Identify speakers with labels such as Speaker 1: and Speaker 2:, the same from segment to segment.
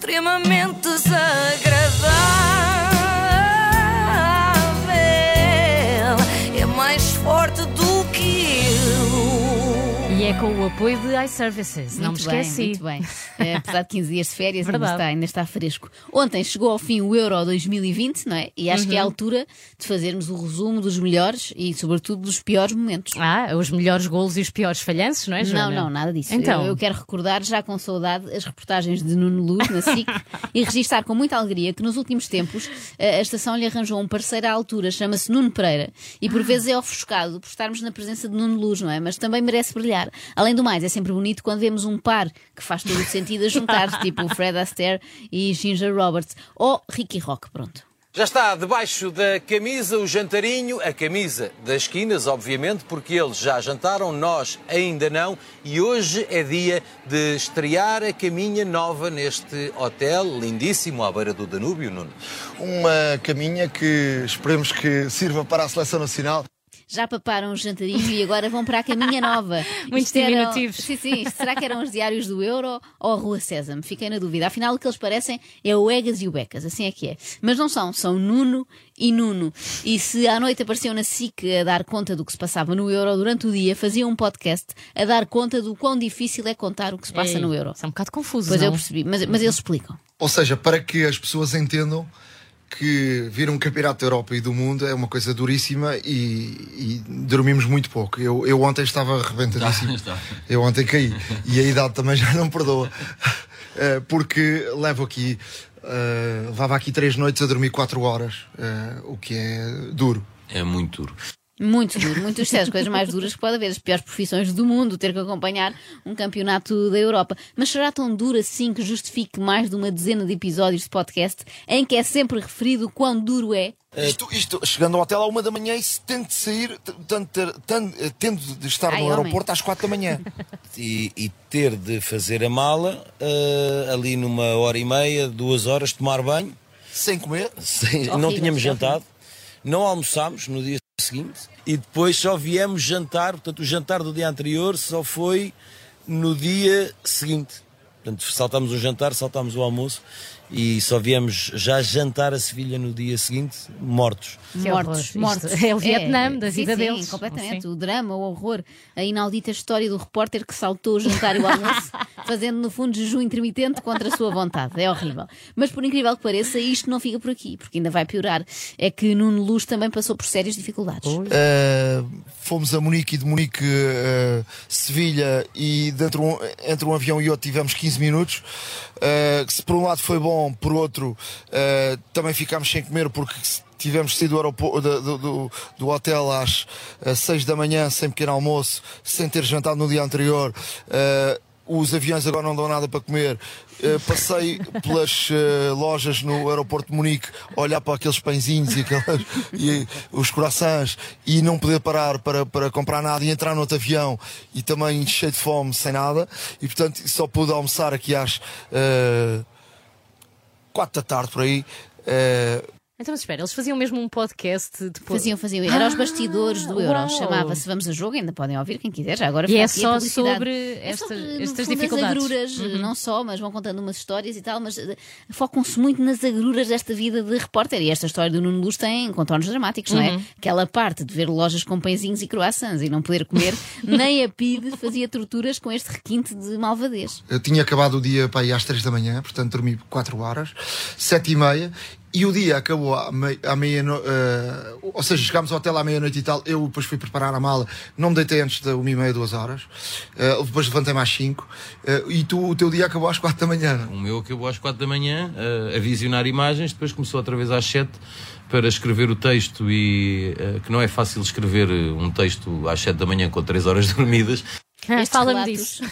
Speaker 1: extremamente desagradável. É
Speaker 2: com o apoio de iServices, não me esqueci.
Speaker 3: muito bem. Eh, apesar de 15 dias de férias, ainda está, ainda está fresco. Ontem chegou ao fim o Euro 2020, não é? E acho que é a
Speaker 2: Uhum.
Speaker 3: altura de fazermos o resumo dos melhores e, sobretudo, dos piores momentos.
Speaker 2: Ah, os melhores golos e os piores falhanços, não é,
Speaker 3: Não,
Speaker 2: Joana?
Speaker 3: não, nada disso.
Speaker 2: Então.
Speaker 3: Eu, eu quero recordar, já com saudade, as reportagens de Nuno Luz na SIC e registar com muita alegria que nos últimos tempos eh, a estação lhe arranjou um parceiro à altura, chama-se Nuno Pereira, e por vezes é ofuscado por estarmos na presença de Nuno Luz, não é? Mas também merece brilhar. Além do mais, é sempre bonito quando vemos um par que faz todo o sentido a juntar, tipo o Fred Astaire e Ginger Roberts, ou Ricky Rock, pronto.
Speaker 4: Já está debaixo da camisa o jantarinho, a camisa das esquinas, obviamente, porque eles já jantaram, nós ainda não, e hoje é dia de estrear a caminha nova neste hotel lindíssimo à beira do Danúbio, Nuno.
Speaker 5: Uma caminha que esperemos que sirva para a seleção nacional.
Speaker 3: Já paparam o jantarinho e agora vão para a caminha nova.
Speaker 2: Muito
Speaker 3: Isto eram-
Speaker 2: diminutivos.
Speaker 3: Sim, sim. Isto Será que eram os diários do Euro ou a Rua Sésamo? Fiquei na dúvida. Afinal, o que eles parecem é o Egas e o Becas. Assim é que é. Mas não são. São Nuno e Nuno. E se à noite apareciam na SIC a dar conta do que se passava no Euro, durante o dia faziam um podcast a dar conta do quão difícil é contar o que se passa
Speaker 2: Ei,
Speaker 3: no Euro.
Speaker 2: Isso é um bocado confuso,
Speaker 3: Pois
Speaker 2: não?
Speaker 3: eu percebi. Mas, mas eles explicam.
Speaker 5: Ou seja, para que as pessoas entendam que vir um campeonato da Europa e do mundo é uma coisa duríssima e, e dormimos muito pouco. Eu, eu ontem estava arrebentadíssimo. Eu ontem caí. E a idade também já não perdoa. Eh, Porque levo aqui, eh, levava aqui três noites a dormir quatro horas, eh, o que é duro.
Speaker 4: É muito duro.
Speaker 3: Muito duro, muito sério, as coisas mais duras que pode haver, as piores profissões do mundo, ter que acompanhar um campeonato da Europa. Mas será tão duro assim que justifique mais de uma dezena de episódios de podcast em que é sempre referido o quão duro é?
Speaker 5: Isto, isto, chegando ao hotel à uma da manhã e se tendo de sair, tanto eh, tendo de estar
Speaker 3: Ai,
Speaker 5: no
Speaker 3: homem.
Speaker 5: aeroporto às quatro da manhã.
Speaker 6: e, e ter de fazer a mala eh, ali numa hora e meia, duas horas, tomar banho.
Speaker 5: Sem comer.
Speaker 6: Sem- não tínhamos
Speaker 3: é
Speaker 6: jantado, não almoçámos no dia seguinte e depois só viemos jantar. Portanto, o jantar do dia anterior só foi no dia seguinte. Portanto, saltámos o jantar, saltámos o almoço e só viemos já jantar a Sevilha no dia seguinte, mortos.
Speaker 2: Que
Speaker 3: mortos,
Speaker 2: horror.
Speaker 3: mortos.
Speaker 2: Isto é o Vietnã da
Speaker 3: sim,
Speaker 2: vida
Speaker 3: sim,
Speaker 2: deles.
Speaker 3: completamente.
Speaker 2: Sim.
Speaker 3: O drama, o horror, a inaudita história do repórter que saltou o jantar e o almoço, fazendo no fundo jejum intermitente contra a sua vontade. É horrível. Mas por incrível que pareça, isto não fica por aqui, porque ainda vai piorar. É que Nuno Luz também passou por sérias dificuldades.
Speaker 5: Uh, fomos a Munique e de Munique uh, Sevilha e dentro um- entre um avião e outro tivemos 15 minutos. Uh, que se por um lado foi bom, por outro uh, também ficámos sem comer porque tivemos saído do, aeroporto, do, do- do- do hotel às 6 da manhã sem pequeno almoço, sem ter jantado no dia anterior. Uh, os aviões agora não dão nada para comer. Uh, passei pelas uh, lojas no aeroporto de Munique olhar para aqueles pãezinhos e, aquelas, e os corações e não poder parar para, para comprar nada e entrar no outro avião e também cheio de fome, sem nada. E portanto só pude almoçar aqui às uh, 4 da tarde por aí. Uh,
Speaker 2: Então, mas espera, eles faziam mesmo um podcast depois.
Speaker 3: Faziam, faziam. Era os bastidores do Euro. Chamava-se Vamos a Jogo, ainda podem ouvir quem quiser. Já agora
Speaker 2: E é
Speaker 3: a
Speaker 2: só sobre
Speaker 3: É
Speaker 2: esta-
Speaker 3: sobre, no
Speaker 2: estas dificuldades. Uhum.
Speaker 3: As agruras, não só, mas vão contando umas histórias e tal, mas eh, focam-se muito nas agruras desta vida de repórter. E esta história do Nuno Luz tem contornos dramáticos, não é?
Speaker 2: Uhum.
Speaker 3: Aquela parte de ver lojas com pãezinhos e croissants e não poder comer, nem a PID fazia torturas com este requinte de malvadez.
Speaker 5: Eu tinha acabado o dia para ir às 3 da manhã, portanto dormi 4 horas, 7 e meia, e o dia acabou à, mei- à meia-noite, ou seja, chegámos ao hotel à meia-noite e tal, eu depois fui preparar a mala, não me deitei antes da 1 e meia, 2 horas, eh, depois levantei mais 5, e tu, o teu dia acabou às 4 da manhã.
Speaker 4: O meu acabou às quatro da manhã eh, a visionar imagens, depois começou outra vez às sete para escrever o texto e que não é fácil escrever um texto às sete da manhã com três horas dormidas.
Speaker 2: Ah,
Speaker 3: Estes
Speaker 2: Fala-me
Speaker 3: relatos-
Speaker 2: disso.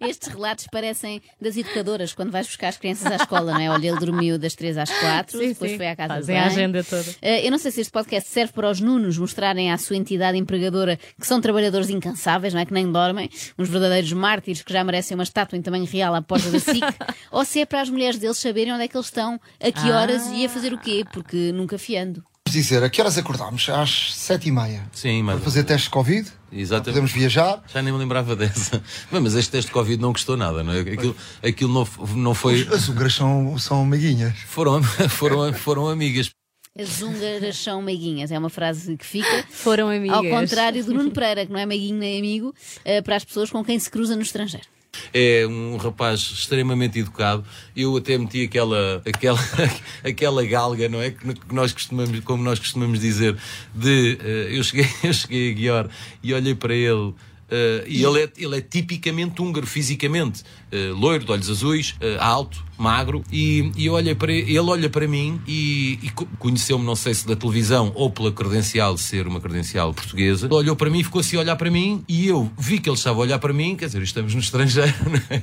Speaker 3: Estes relatos parecem das educadoras quando vais buscar as crianças à escola, não é? Olha, ele dormiu das 3 às 4,
Speaker 2: Sim,
Speaker 3: depois
Speaker 2: sim.
Speaker 3: foi à casa de
Speaker 2: Fazem a
Speaker 3: banho.
Speaker 2: agenda toda.
Speaker 3: Eh, eu não sei se este podcast serve para os Nunos mostrarem à sua entidade empregadora que são trabalhadores incansáveis, não é? Que nem dormem, uns verdadeiros mártires que já merecem uma estátua em tamanho real à porta da SIC, ou se é para as mulheres deles saberem onde é que eles estão, a que horas e a fazer o quê, porque nunca fiando.
Speaker 5: Dizer, a que horas acordámos? Às sete e meia.
Speaker 4: Sim, mas.
Speaker 5: Para fazer teste de Covid.
Speaker 4: Exatamente.
Speaker 5: Podemos viajar.
Speaker 4: Já nem me lembrava dessa. Mas este teste de Covid não custou nada, não é? Aquilo, aquilo não, não foi.
Speaker 5: As húngaras são, são amiguinhas.
Speaker 4: Foram, foram, foram amigas.
Speaker 3: As húngaras são meiguinhas, é uma frase que fica.
Speaker 2: Foram amigas.
Speaker 3: Ao contrário do Nuno Pereira, que não é meiguinho nem amigo, eh, para as pessoas com quem se cruza no estrangeiro.
Speaker 4: É um rapaz extremamente educado. Eu até meti aquela, aquela, aquela galga, não é? Que nós costumamos, como nós costumamos dizer, de eh, eu, cheguei, eu cheguei a Guior e olhei para ele. Eh, e ele é, ele é tipicamente húngaro, fisicamente. eh, loiro, de olhos azuis, eh, alto, magro. E, e olhei para ele, olha para mim e, e co- conheceu-me, não sei se da televisão ou pela credencial de ser uma credencial portuguesa. Ele olhou para mim, ficou assim a olhar para mim e eu vi que ele estava a olhar para mim, quer dizer, estamos no estrangeiro, não é?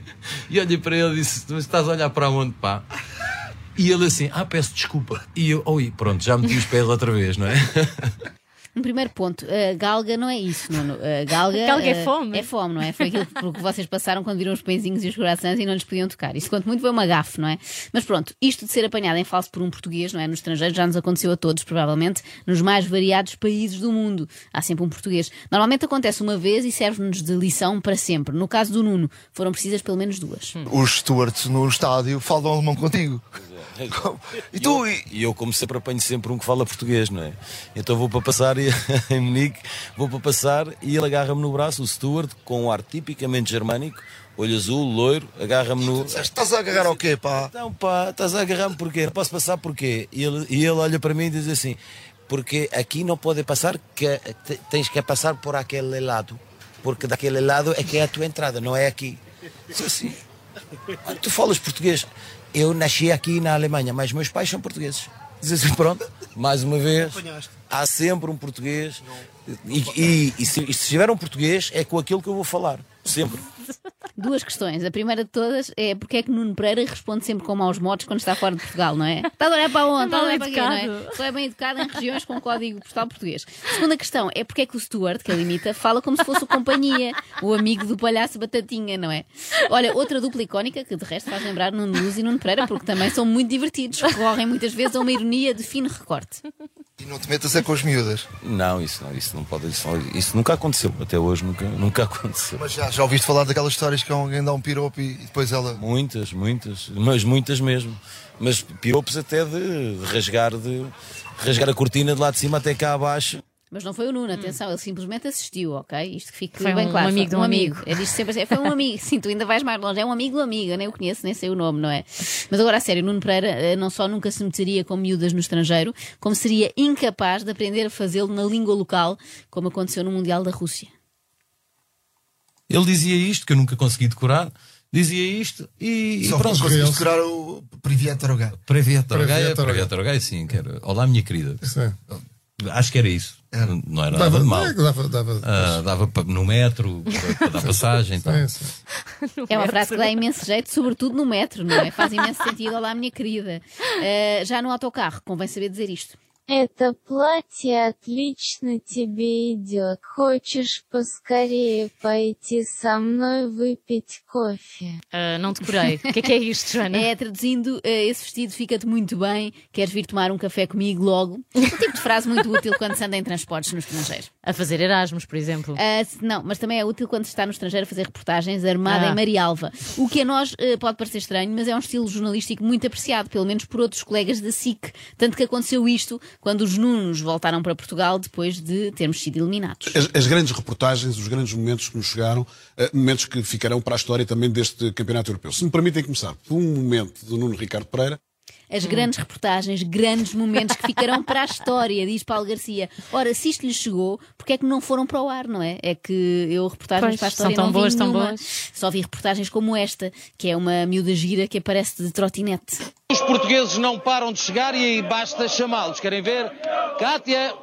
Speaker 4: E olhei para ele e disse: "Tu Estás a olhar para onde, pá? E ele assim, ah, peço desculpa. E eu, oi, pronto, já meti os pés outra vez, não é?
Speaker 3: Um primeiro ponto, a galga não é isso, Nuno. A galga,
Speaker 2: Galga é
Speaker 3: eh,
Speaker 2: fome.
Speaker 3: É fome, não é? Foi aquilo por que vocês passaram quando viram os pãezinhos e os corações e não lhes podiam tocar. Isso, quanto muito, foi uma gafe, não é? Mas pronto, isto de ser apanhado em falso por um português, não é? No estrangeiro já nos aconteceu a todos, provavelmente, nos mais variados países do mundo. Há sempre um português. Normalmente acontece uma vez e serve-nos de lição para sempre. No caso do Nuno, foram precisas pelo menos duas.
Speaker 5: Os stewards no estádio falam alemão contigo. E tu, e-
Speaker 6: E eu, como sempre, apanho sempre um que fala português, não é? Então vou para passar e, em Munique, vou para passar e ele agarra-me no braço, o steward, com um ar tipicamente germânico, olho azul, loiro, agarra-me no.
Speaker 5: estás a agarrar ao quê, pá?
Speaker 6: Então, pá, estás a agarrar-me porquê? Não posso passar porquê? E ele, e ele olha para mim e diz assim: porque aqui não pode passar, que te- tens que passar por aquele lado. Porque daquele lado é que é a tua entrada, não é aqui. Diz assim: "Ah, tu falas português? Eu nasci aqui na Alemanha, mas meus pais são portugueses. Diz assim: pronto, mais uma vez, há sempre um português. E, e- e se, e se tiver um português, é com aquilo que eu vou falar. Sempre.
Speaker 3: Duas questões. A primeira de todas é porque é que Nuno Pereira responde sempre com maus modos quando está fora de Portugal, não é? Estás a olhar para onde? Estás a olhar para quê, não é? Só é bem educado em regiões com código postal português. Segunda questão é porque é que o Stuart, que ele imita, fala como se fosse o companhia, o amigo do palhaço Batatinha, não é? Olha, outra dupla icónica que de resto faz lembrar Nuno Luz e Nuno Pereira, porque também são muito divertidos, recorrem muitas vezes a uma ironia de fino recorte.
Speaker 5: E não te metas é com as miúdas.
Speaker 6: Não, isso não, isso não pode. Isso, não- isso nunca aconteceu. Até hoje nunca, nunca aconteceu.
Speaker 5: Mas já, já ouviste falar daquelas histórias que alguém dá um piropo e depois ela.
Speaker 6: Muitas, muitas, mas muitas mesmo. Mas piropos até de rasgar, de rasgar a cortina de lá de cima até cá abaixo.
Speaker 3: Mas não foi o Nuno, atenção, ele simplesmente assistiu, ok? Isto que fique
Speaker 2: Foi
Speaker 3: bem
Speaker 2: um
Speaker 3: claro.
Speaker 2: amigo de um amigo.
Speaker 3: Eu disse sempre assim, foi um amigo. Sim, tu ainda vais mais longe. É um amigo do amigo, eu nem o conheço, nem sei o nome, não é? Mas agora, a sério, Nuno Pereira eh, não só nunca se meteria com miúdas no estrangeiro, como seria incapaz de aprender a fazê-lo na língua local, como aconteceu no Mundial da Rússia.
Speaker 7: Ele dizia isto, que eu nunca consegui decorar, dizia isto e, e
Speaker 5: Só
Speaker 7: pronto.
Speaker 5: conseguiste decorar o Priviet Tarogá.
Speaker 7: Previator
Speaker 8: Previator
Speaker 7: Gaia,
Speaker 8: Gaia.
Speaker 7: Previator Gaia, sim, que era. Olá, minha querida.
Speaker 8: Sim.
Speaker 7: Acho que era isso. Não era nada
Speaker 8: Dava,
Speaker 7: de mal.
Speaker 8: é, dava, dava,
Speaker 7: Ah, dava pa- no metro, para, dar passagem. Então.
Speaker 8: sim, sim.
Speaker 3: É uma frase que dá imenso jeito, sobretudo no metro, não é? Faz imenso sentido. Olá, minha querida. Eh, já no autocarro, convém saber dizer isto.
Speaker 9: Это платье отлично тебе идет. Хочешь поскорее пойти со мной выпить кофе?
Speaker 2: Ah, não decorei. O que é que é isto, Joana?
Speaker 3: É, traduzindo, eh, esse vestido fica-te muito bem, queres vir tomar um café comigo logo? Um tipo de frase muito útil quando se anda em transportes no estrangeiro.
Speaker 2: A fazer Erasmus, por exemplo.
Speaker 3: Ah, se- não, mas também é útil quando se está no estrangeiro a fazer reportagens armada
Speaker 2: Ah.
Speaker 3: em Marialva. O que a nós eh, pode parecer estranho, mas é um estilo jornalístico muito apreciado, pelo menos por outros colegas da SIC. Tanto que aconteceu isto quando os Nunos voltaram para Portugal depois de termos sido eliminados.
Speaker 10: As, as grandes reportagens, os grandes momentos que nos chegaram, eh, momentos que ficarão para a história também deste Campeonato Europeu. Se me permitem começar por um momento do Nuno Ricardo Pereira,
Speaker 3: As grandes reportagens, grandes momentos que ficarão para a história, diz Paulo Garcia. Ora, se isto lhes chegou, porque é que não foram para o ar, não é? É que eu reportagens
Speaker 2: Pois,
Speaker 3: para a
Speaker 2: são
Speaker 3: história
Speaker 2: tão
Speaker 3: não vi
Speaker 2: boas, tão
Speaker 3: nenhuma.
Speaker 2: boas.
Speaker 3: Só vi reportagens como esta, que é uma miúda gira que aparece de trotinete.
Speaker 4: Os portugueses não param de chegar e aí basta chamá-los. Querem ver? Cátia,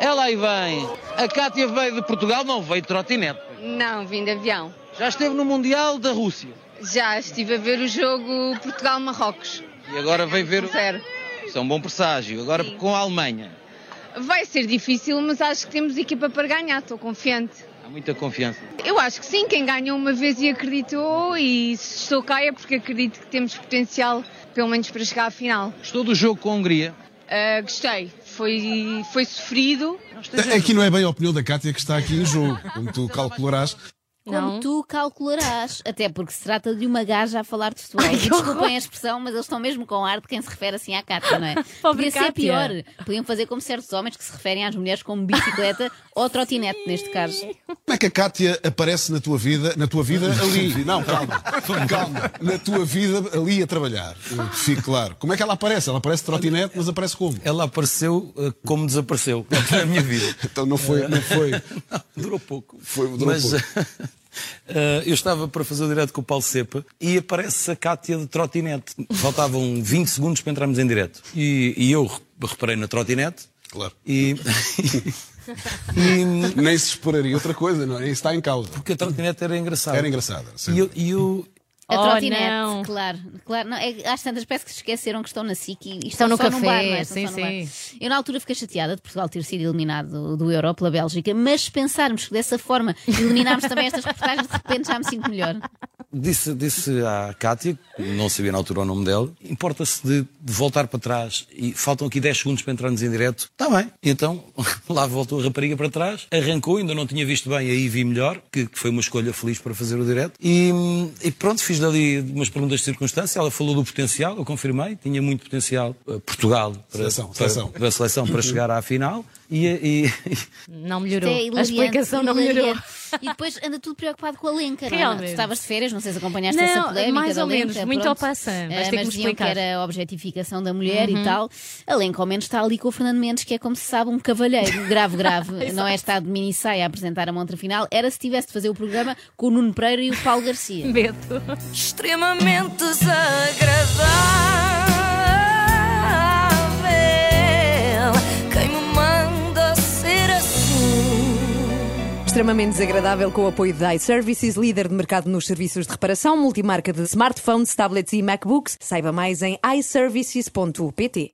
Speaker 4: ela aí vem. A Cátia veio de Portugal, não veio de trotinete.
Speaker 9: Não, vim de avião.
Speaker 4: Já esteve no Mundial da Rússia.
Speaker 9: Já estive a ver o jogo Portugal-Marrocos.
Speaker 4: E agora veio ver. o-
Speaker 9: Zero.
Speaker 4: Isso é um bom presságio. Agora com a Alemanha.
Speaker 9: Vai ser difícil, mas acho que temos equipa para ganhar, estou confiante.
Speaker 4: Há muita confiança.
Speaker 9: Eu acho que sim, quem ganhou uma vez e acreditou, e se estou cá é porque acredito que temos potencial, pelo menos para chegar à final.
Speaker 4: Gostou do jogo com a Hungria?
Speaker 9: Ah, gostei. foi, foi sofrido.
Speaker 10: Aqui não é bem a opinião da Cátia que está aqui em jogo, como tu calcularás.
Speaker 3: Como
Speaker 2: Não.
Speaker 3: tu calcularás. Até porque se trata de uma gaja a falar de futebol. E Desculpem a expressão, mas eles estão mesmo com ar de quem se refere assim à Cátia, não é?
Speaker 2: Pobre
Speaker 3: Podia ser pior. Podiam fazer como certos homens que se referem às mulheres como bicicleta ou trotinete, neste caso.
Speaker 10: Como é que a Cátia aparece na tua vida, na tua vida ali? Não, calma, calma. Na tua vida ali a trabalhar. Fique claro. Como é que ela aparece? Ela aparece trotinete, mas aparece como?
Speaker 6: Ela apareceu eh, como desapareceu na minha vida.
Speaker 10: Então não foi, não foi.
Speaker 6: Durou pouco.
Speaker 10: Foi- durou
Speaker 6: Mas
Speaker 10: pouco.
Speaker 6: Eh, eu estava para fazer o direto com o Paulo Cepa e aparece a Cátia de trotinete. Faltavam 20 segundos para entrarmos em direto. E, e eu re- reparei na trotinete.
Speaker 10: Claro.
Speaker 6: E, e-
Speaker 10: Nem se esperaria outra coisa, não é? Isso está em causa.
Speaker 6: porque a trotinete era engraçada.
Speaker 10: Era engraçada.
Speaker 6: E eu, e eu-
Speaker 3: A
Speaker 2: Oh,
Speaker 3: trotinete,
Speaker 2: não.
Speaker 3: claro. claro não, é, às tantas parece que se esqueceram que estão na SIC e, e
Speaker 2: Estão
Speaker 3: estão
Speaker 2: no
Speaker 3: só
Speaker 2: café,
Speaker 3: num bar, é? Estão
Speaker 2: sim,
Speaker 3: num bar.
Speaker 2: sim.
Speaker 3: Eu na altura fiquei chateada de Portugal ter sido eliminado do, do Euro pela Bélgica, mas se pensarmos que dessa forma eliminarmos também estas reportagens, de repente já me sinto melhor.
Speaker 6: Disse, disse à Cátia, não sabia na altura o nome dela, importa-se de, de voltar para trás e faltam aqui 10 segundos para entrarmos em direto. Está bem. E então lá voltou a rapariga para trás, arrancou, ainda não tinha visto bem, aí vi melhor, que, que foi uma escolha feliz para fazer o direto. E, e pronto, fiz dali umas perguntas de circunstância, ela falou do potencial, eu confirmei, tinha muito potencial eh, Portugal para,
Speaker 10: Seleção,
Speaker 6: para,
Speaker 10: seleção.
Speaker 6: para a seleção para chegar à final. E, e-
Speaker 2: Não melhorou.
Speaker 3: É
Speaker 2: a explicação não melhorou.
Speaker 3: E depois anda tudo preocupado com a Lenca, não é?
Speaker 2: Realmente.
Speaker 3: Tu estavas de férias, não sei se acompanhaste
Speaker 2: Não,
Speaker 3: essa polémica
Speaker 2: mais
Speaker 3: da
Speaker 2: ou menos,
Speaker 3: Lenca,
Speaker 2: muito
Speaker 3: pronto.
Speaker 2: ao vais
Speaker 3: Eh,
Speaker 2: ter que
Speaker 3: mas diziam que
Speaker 2: explicar. Uhum.
Speaker 3: era a objetificação da mulher e tal. A Lenca ao menos está ali com o Fernando Mendes, que é como se sabe um cavalheiro, grave, grave. não é estar de mini saia a apresentar a montra final, era se tivesse de fazer o programa com o Nuno Pereira e o Paulo Garcia.
Speaker 2: Medo.
Speaker 1: extremamente desagradável.
Speaker 8: Extremamente desagradável com o apoio da iServices, líder de mercado nos serviços de reparação, multimarca de smartphones, tablets e MacBooks. Saiba mais em iServices.pt.